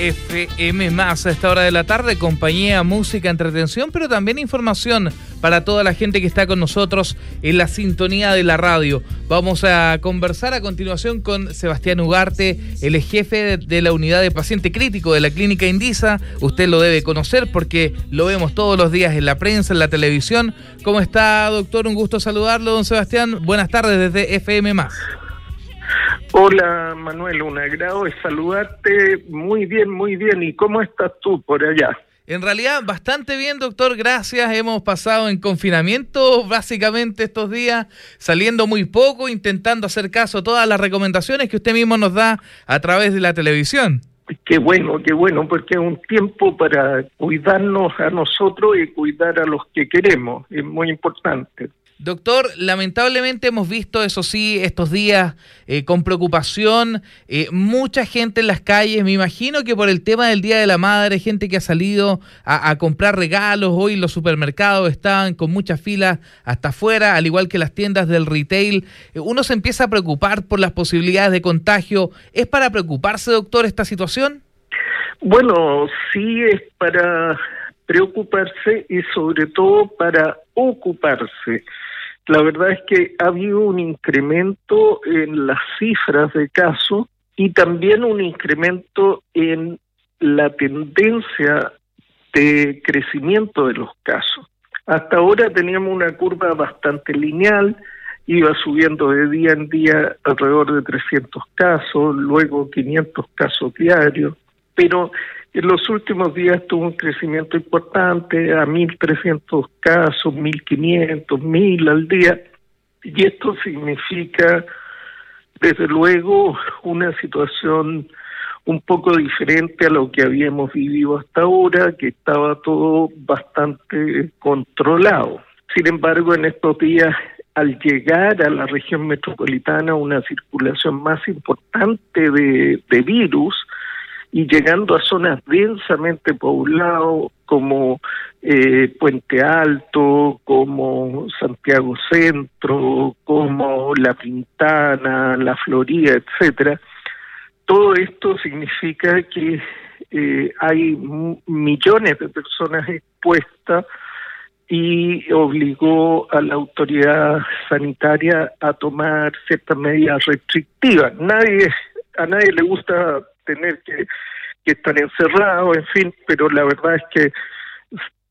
FM más a esta hora de la tarde, compañía, música, entretención, pero también información para toda la gente que está con nosotros en la sintonía de la radio. Vamos a conversar a continuación con Sebastián Ugarte, el jefe de la unidad de paciente crítico de la clínica Indisa. Usted lo debe conocer porque lo vemos todos los días en la prensa, en la televisión. ¿Cómo está, doctor? Un gusto saludarlo, don Sebastián. Buenas tardes desde FM más. Hola Manuel, un agrado de saludarte. Muy bien, muy bien. ¿Y cómo estás tú por allá? En realidad, bastante bien, doctor. Gracias. Hemos pasado en confinamiento básicamente estos días, saliendo muy poco, intentando hacer caso a todas las recomendaciones que usted mismo nos da a través de la televisión. Qué bueno, qué bueno, porque es un tiempo para cuidarnos a nosotros y cuidar a los que queremos. Es muy importante. Doctor, lamentablemente hemos visto, eso sí, estos días eh, con preocupación, eh, mucha gente en las calles, me imagino que por el tema del Día de la Madre, gente que ha salido a, comprar regalos, hoy los supermercados están con muchas filas hasta afuera, al igual que las tiendas del retail, eh, uno se empieza a preocupar por las posibilidades de contagio. ¿Es para preocuparse, doctor, esta situación? Bueno, sí es para preocuparse y sobre todo para ocuparse. La verdad es que ha habido un incremento en las cifras de casos y también un incremento en la tendencia de crecimiento de los casos. Hasta ahora teníamos una curva bastante lineal, iba subiendo de día en día alrededor de 300 casos, luego 500 casos diarios, pero en los últimos días tuvo un crecimiento importante a 1.300 casos, 1.500, 1.000 al día. Y esto significa, desde luego, una situación un poco diferente a lo que habíamos vivido hasta ahora, que estaba todo bastante controlado. Sin embargo, en estos días, al llegar a la región metropolitana una circulación más importante de, de virus, y llegando a zonas densamente pobladas como eh, Puente Alto, como Santiago Centro, como La Pintana, La Florida, etcétera. Todo esto significa que eh, hay millones de personas expuestas y obligó a la autoridad sanitaria a tomar ciertas medidas restrictivas. Nadie a nadie le gusta tener que, estar encerrado, en fin, pero la verdad es que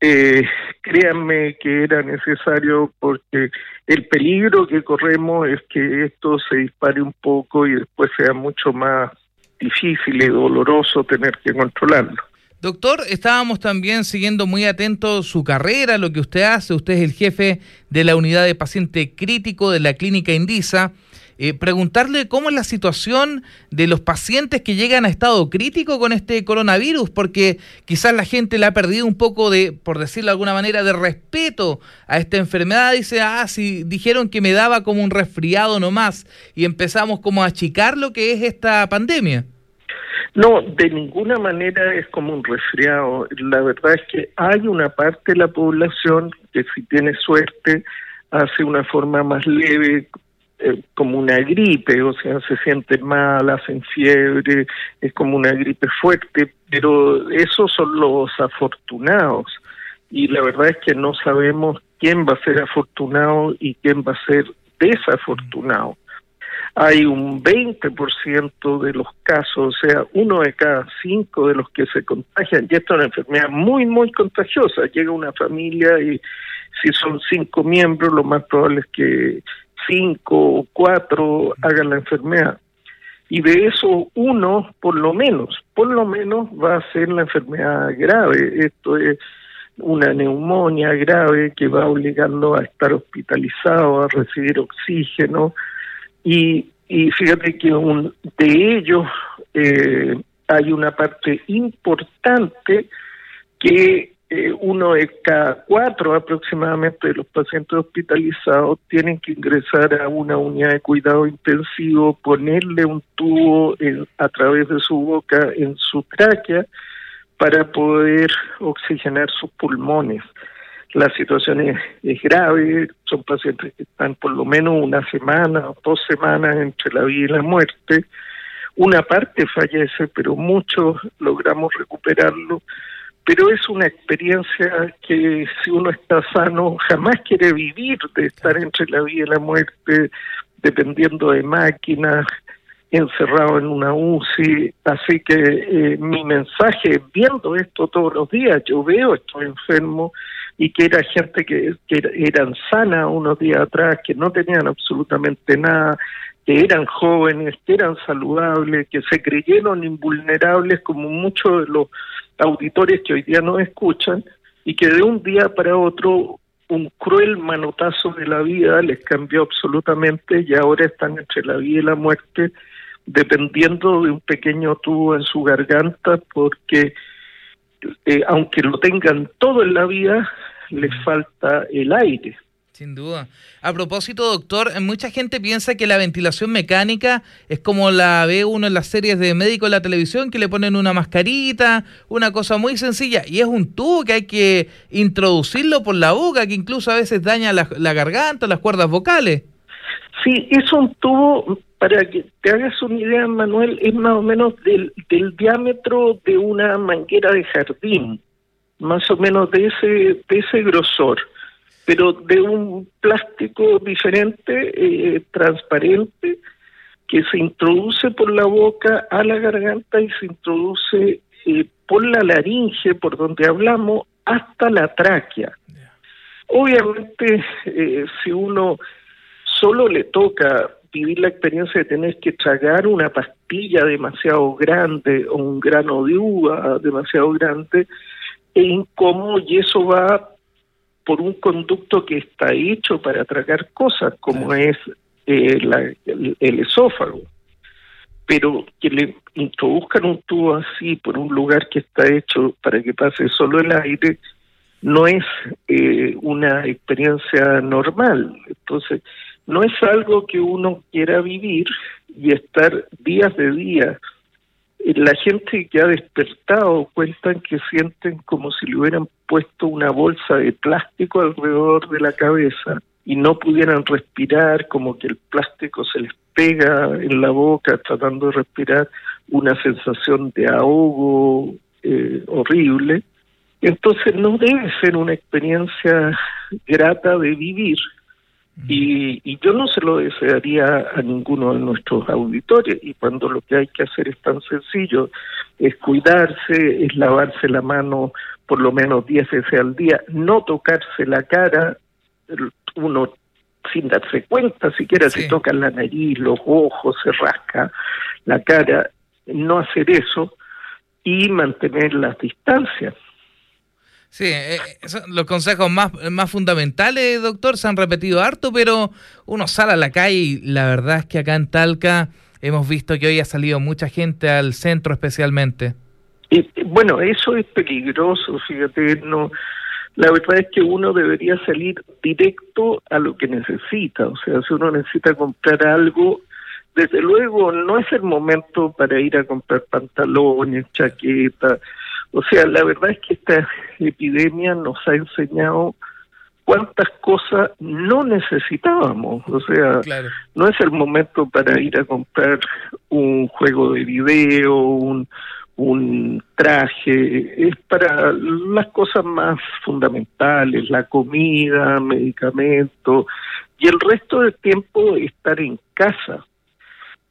eh, créanme que era necesario porque el peligro que corremos es que esto se dispare un poco y después sea mucho más difícil y doloroso tener que controlarlo. Doctor, estábamos también siguiendo muy atento su carrera, lo que usted hace. Usted es el jefe de la unidad de paciente crítico de la clínica Indisa. Eh, preguntarle cómo es la situación de los pacientes que llegan a estado crítico con este coronavirus, porque quizás la gente le ha perdido un poco de, por decirlo de alguna manera, de respeto a esta enfermedad. Dice, ah, si dijeron que me daba como un resfriado nomás, y empezamos como a achicar lo que es esta pandemia. No, de ninguna manera es como un resfriado. La verdad es que hay una parte de la población que si tiene suerte hace una forma más leve, eh, como una gripe, o sea, se siente mal, hacen fiebre, es como una gripe fuerte, pero esos son los afortunados. Y la verdad es que no sabemos quién va a ser afortunado y quién va a ser desafortunado. Hay un 20% de los casos, o sea, uno de cada cinco de los que se contagian, y esto es una enfermedad muy, muy contagiosa. Llega una familia y si son cinco miembros, lo más probable es que cinco o cuatro hagan la enfermedad. Y de eso uno, por lo menos, por lo menos va a ser la enfermedad grave. Esto es una neumonía grave que va obligando a estar hospitalizado, a recibir oxígeno. Y, y fíjate que un, de ellos eh, hay una parte importante que eh, uno de cada cuatro aproximadamente de los pacientes hospitalizados tienen que ingresar a una unidad de cuidado intensivo, ponerle un tubo a través de su boca en su tráquea para poder oxigenar sus pulmones. La situación es, es, grave, son pacientes que están por lo menos una semana o dos semanas entre la vida y la muerte. Una parte fallece, pero muchos logramos recuperarlo. Pero es una experiencia que si uno está sano jamás quiere vivir de estar entre la vida y la muerte, dependiendo de máquinas, encerrado en una UCI. Así que eh, mi mensaje, viendo esto todos los días, yo veo, estoy enfermo, y que era gente que, que eran sanas unos días atrás, que no tenían absolutamente nada, que eran jóvenes, que eran saludables, que se creyeron invulnerables como muchos de los auditores que hoy día nos escuchan, y que de un día para otro un cruel manotazo de la vida les cambió absolutamente y ahora están entre la vida y la muerte dependiendo de un pequeño tubo en su garganta porque eh, aunque lo tengan todo en la vida, les falta el aire. Sin duda. A propósito, doctor, mucha gente piensa que la ventilación mecánica es como la ve uno en las series de médico en la televisión, que le ponen una mascarita, una cosa muy sencilla, y es un tubo que hay que introducirlo por la boca, que incluso a veces daña la, la garganta, las cuerdas vocales. Sí, es un tubo, para que te hagas una idea, Manuel, es más o menos del, del diámetro de una manguera de jardín, más o menos de ese, de ese grosor pero de un plástico diferente, eh, transparente, que se introduce por la boca a la garganta y se introduce eh, por la laringe, por donde hablamos, hasta la tráquea. Obviamente, eh, si uno solo le toca vivir la experiencia de tener que tragar una pastilla demasiado grande o un grano de uva demasiado grande, es incómodo y eso va por un conducto que está hecho para tragar cosas, como es eh, el, esófago. Pero que le introduzcan un tubo así por un lugar que está hecho para que pase solo el aire, no es eh, una experiencia normal. Entonces, no es algo que uno quiera vivir y estar días de día la gente que ha despertado cuentan que sienten como si le hubieran puesto una bolsa de plástico alrededor de la cabeza y no pudieran respirar, como que el plástico se les pega en la boca tratando de respirar, una sensación de ahogo eh, horrible. Entonces no debe ser una experiencia grata de vivir y, y, yo no se lo desearía a ninguno de nuestros auditores. Y cuando lo que hay que hacer es tan sencillo, es cuidarse, es lavarse la mano por lo menos 10 veces al día, no tocarse la cara, uno sin darse cuenta, siquiera se toca la nariz, los ojos, se rasca la cara, no hacer eso y mantener las distancias. Sí, eh, los consejos más, más fundamentales, doctor, se han repetido harto, pero uno sale a la calle y la verdad es que acá en Talca hemos visto que hoy ha salido mucha gente al centro especialmente. Y, bueno, eso es peligroso, fíjate, no la verdad es que uno debería salir directo a lo que necesita, o sea, si uno necesita comprar algo, desde luego no es el momento para ir a comprar pantalones, chaquetas, o sea, la verdad es que esta epidemia nos ha enseñado cuántas cosas no necesitábamos. O sea, no es el momento para ir a comprar un juego de video, un, un traje, es para las cosas más fundamentales, la comida, medicamentos, y el resto del tiempo estar en casa.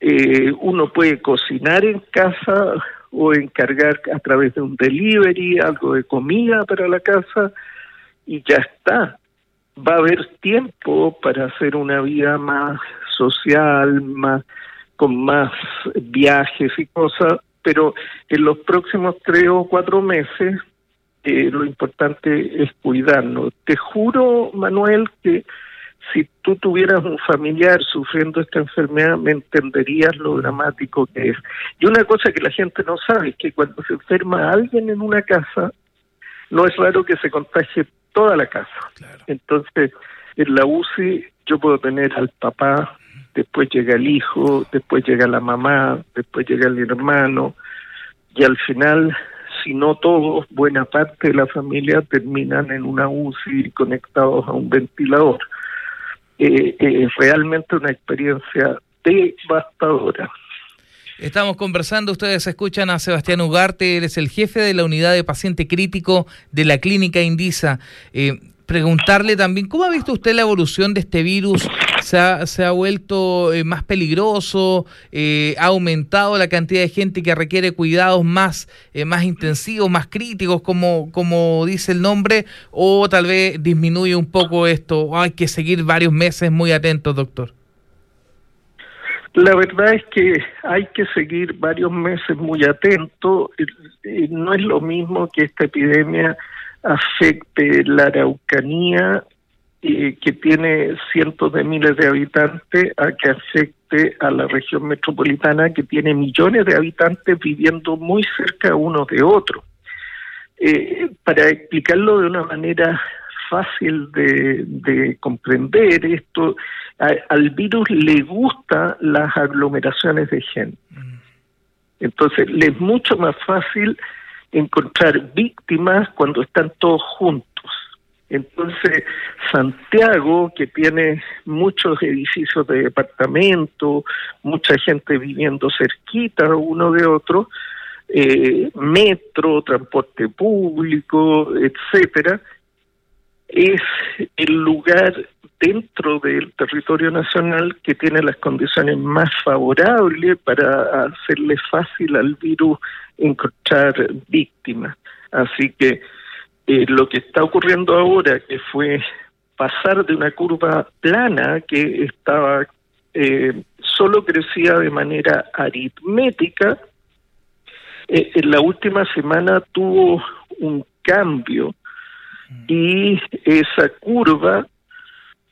Eh, uno puede cocinar en casa, o encargar a través de un delivery algo de comida para la casa y ya está. Va a haber tiempo para hacer una vida más social, más con más viajes y cosas, pero en los próximos tres o cuatro meses eh, lo importante es cuidarnos. Te juro, Manuel, que si tú tuvieras un familiar sufriendo esta enfermedad, me entenderías lo dramático que es. Y una cosa que la gente no sabe es que cuando se enferma alguien en una casa, no es raro que se contagie toda la casa. Entonces, en la UCI yo puedo tener al papá, después llega el hijo, después llega la mamá, después llega el hermano, y al final, si no todos, buena parte de la familia terminan en una UCI conectados a un ventilador eh, realmente una experiencia devastadora. Estamos conversando, ustedes escuchan a Sebastián Ugarte, él es el jefe de la unidad de paciente crítico de la clínica Indisa. Eh, preguntarle también, ¿cómo ha visto usted la evolución de este virus? ¿Se ha, vuelto eh, más peligroso? Eh, ¿Ha aumentado la cantidad de gente que requiere cuidados más, eh, más intensivos, más críticos, como, como dice el nombre? ¿O tal vez disminuye un poco esto? ¿Hay que seguir varios meses muy atentos, doctor? La verdad es que hay que seguir varios meses muy atentos. No es lo mismo que esta epidemia afecte la Araucanía, eh, que tiene cientos de miles de habitantes, a que afecte a la región metropolitana, que tiene millones de habitantes viviendo muy cerca unos de otros. Eh, para explicarlo de una manera fácil de, comprender esto, al virus le gustan las aglomeraciones de gente. Mm. Entonces, le es mucho más fácil encontrar víctimas cuando están todos juntos. Entonces, Santiago, que tiene muchos edificios de departamento, mucha gente viviendo cerquita uno de otro, eh, metro, transporte público, etcétera, es el lugar dentro del territorio nacional que tiene las condiciones más favorables para hacerle fácil al virus encontrar víctimas. Así que eh, lo que está ocurriendo ahora, que fue pasar de una curva plana que estaba eh, solo crecía de manera aritmética, eh, en la última semana tuvo un cambio y esa curva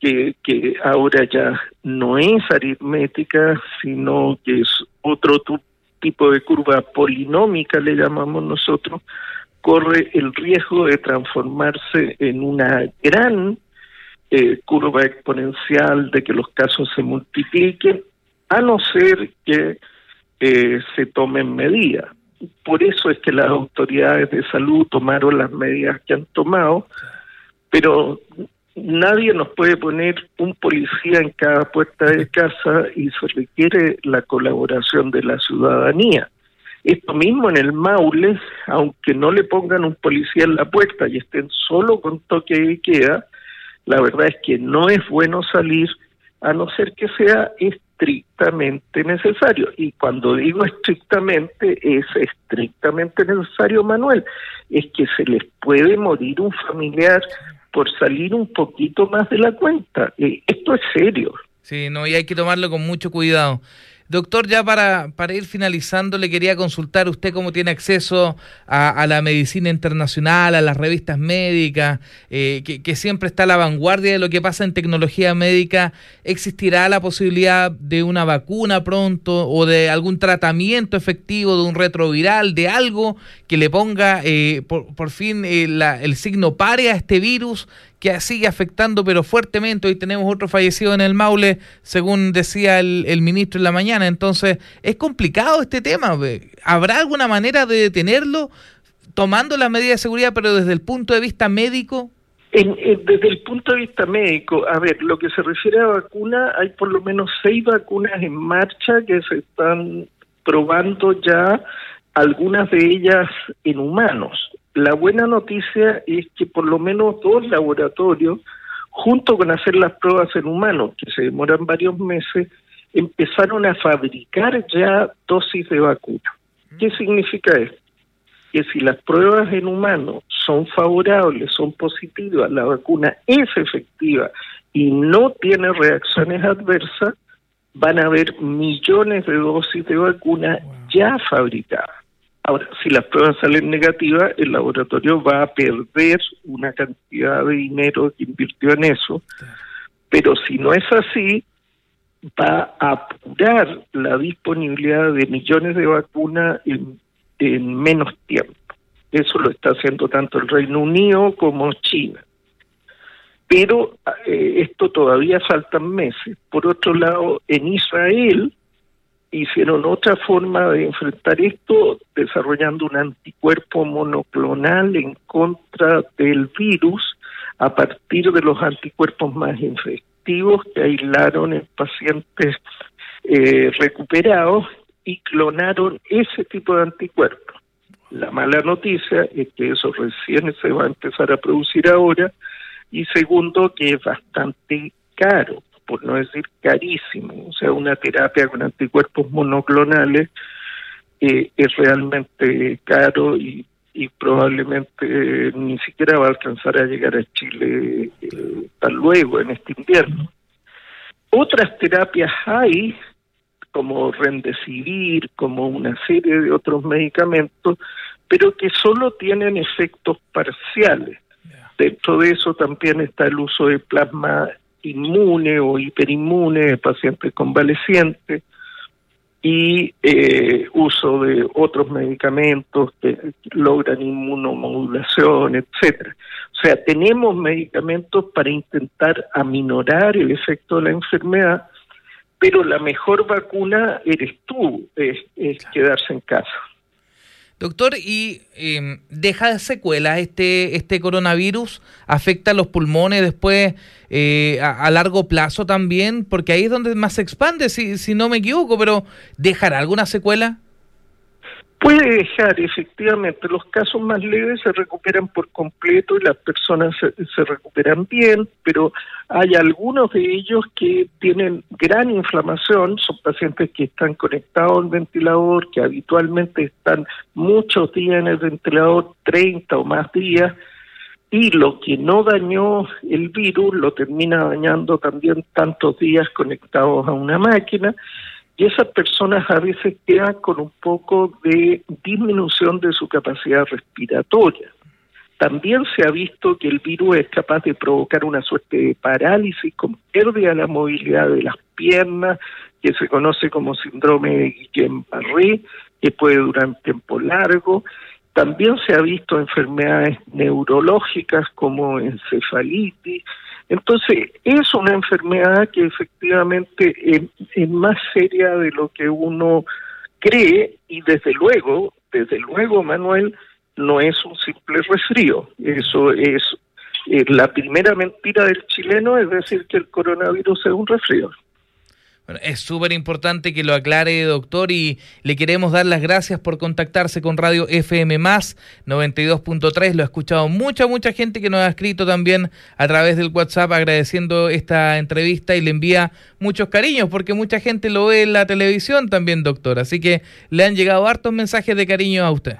que, ahora ya no es aritmética, sino que es otro tipo de curva polinómica, le llamamos nosotros, corre el riesgo de transformarse en una gran eh, curva exponencial, de que los casos se multipliquen, a no ser que eh, se tomen medidas. Por eso es que las autoridades de salud tomaron las medidas que han tomado, pero nadie nos puede poner un policía en cada puerta de casa y se requiere la colaboración de la ciudadanía. Esto mismo en el Maule, aunque no le pongan un policía en la puerta y estén solo con toque de queda, la verdad es que no es bueno salir a no ser que sea estrictamente necesario. Y cuando digo estrictamente, es estrictamente necesario, Manuel, es que se les puede morir un familiar por salir un poquito más de la cuenta. Eh, esto es serio. Sí, no, y hay que tomarlo con mucho cuidado. Doctor, ya para, para ir finalizando, le quería consultar usted cómo tiene acceso a, la medicina internacional, a las revistas médicas, eh, que, siempre está a la vanguardia de lo que pasa en tecnología médica. ¿Existirá la posibilidad de una vacuna pronto o de algún tratamiento efectivo, de un retroviral, de algo que le ponga eh, por, fin eh, el signo pare a este virus que sigue afectando pero fuertemente. Hoy tenemos otro fallecido en el Maule, según decía el, ministro en la mañana. Entonces, es complicado este tema. ¿Habrá alguna manera de detenerlo tomando las medidas de seguridad, pero desde el punto de vista médico? desde el punto de vista médico, a ver, lo que se refiere a vacuna, hay por lo menos seis vacunas en marcha que se están probando ya, algunas de ellas en humanos. La buena noticia es que por lo menos dos laboratorios, junto con hacer las pruebas en humanos, que se demoran varios meses, empezaron a fabricar ya dosis de vacuna. ¿Qué significa esto? Que si las pruebas en humanos son favorables, son positivas, la vacuna es efectiva y no tiene reacciones adversas, van a haber millones de dosis de vacuna ya fabricadas. Ahora, si las pruebas salen negativas, el laboratorio va a perder una cantidad de dinero que invirtió en eso, pero si no es así, va a apurar la disponibilidad de millones de vacunas en, menos tiempo. Eso lo está haciendo tanto el Reino Unido como China. Pero eh, esto todavía faltan meses. Por otro lado, en Israel hicieron otra forma de enfrentar esto desarrollando un anticuerpo monoclonal en contra del virus a partir de los anticuerpos más infectivos que aislaron en pacientes eh, recuperados y clonaron ese tipo de anticuerpos. La mala noticia es que eso recién se va a empezar a producir ahora y segundo que es bastante caro, por no decir carísimo. O sea, una terapia con anticuerpos monoclonales eh, es realmente caro y, y probablemente ni siquiera va a alcanzar a llegar a Chile eh, tan luego en este invierno. Otras terapias hay, como Rendecivir, como una serie de otros medicamentos, pero que solo tienen efectos parciales. Dentro de eso también está el uso de plasma inmune o hiperinmune de pacientes convalecientes y eh, uso de otros medicamentos que logran inmunomodulación, etcétera. O sea, tenemos medicamentos para intentar aminorar el efecto de la enfermedad, pero la mejor vacuna eres tú, es quedarse en casa. Doctor, ¿y eh, deja secuelas este, este coronavirus? ¿Afecta los pulmones después eh, a, largo plazo también? Porque ahí es donde más se expande, si, si no me equivoco, pero ¿dejará alguna secuela? Puede dejar, efectivamente, los casos más leves se recuperan por completo y las personas se, recuperan bien, pero hay algunos de ellos que tienen gran inflamación, son pacientes que están conectados al ventilador, que habitualmente están muchos días en el ventilador, 30 o más días, y lo que no dañó el virus lo termina dañando también tantos días conectados a una máquina y esas personas a veces quedan con un poco de disminución de su capacidad respiratoria. También se ha visto que el virus es capaz de provocar una suerte de parálisis con pérdida de la movilidad de las piernas, que se conoce como síndrome de Guillain-Barré, que puede durar un tiempo largo. También se ha visto enfermedades neurológicas como encefalitis, entonces, es una enfermedad que efectivamente es, más seria de lo que uno cree y desde luego, desde luego, Manuel, no es un simple resfrío. Eso es la primera mentira del chileno, es decir, que el coronavirus es un resfrío. Bueno, es súper importante que lo aclare, doctor, y le queremos dar las gracias por contactarse con Radio FM 92.3. Lo ha escuchado mucha, mucha gente que nos ha escrito también a través del WhatsApp agradeciendo esta entrevista y le envía muchos cariños, porque mucha gente lo ve en la televisión también, doctor. Así que le han llegado hartos mensajes de cariño a usted.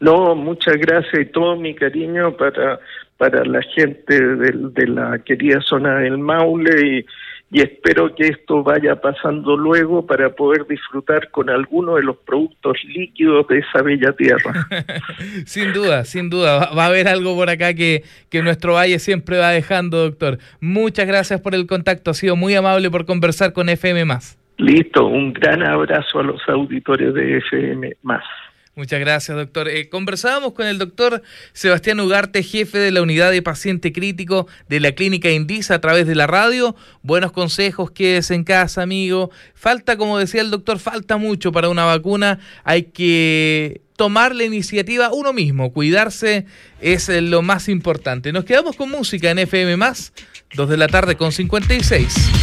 No, muchas gracias y todo mi cariño para, para la gente de la querida zona del Maule y y espero que esto vaya pasando luego para poder disfrutar con alguno de los productos líquidos de esa bella tierra. sin duda, sin duda, va, a haber algo por acá que, que nuestro valle siempre va dejando, doctor. Muchas gracias por el contacto, ha sido muy amable por conversar con FM Listo, un gran abrazo a los auditores de FM Muchas gracias, doctor. Eh, conversábamos con el doctor Sebastián Ugarte, jefe de la unidad de paciente crítico de la clínica Indisa a través de la radio. Buenos consejos, quédese en casa, amigo. Falta, como decía el doctor, falta mucho para una vacuna. Hay que tomar la iniciativa uno mismo. Cuidarse es lo más importante. Nos quedamos con música en FM, dos de la tarde con 56.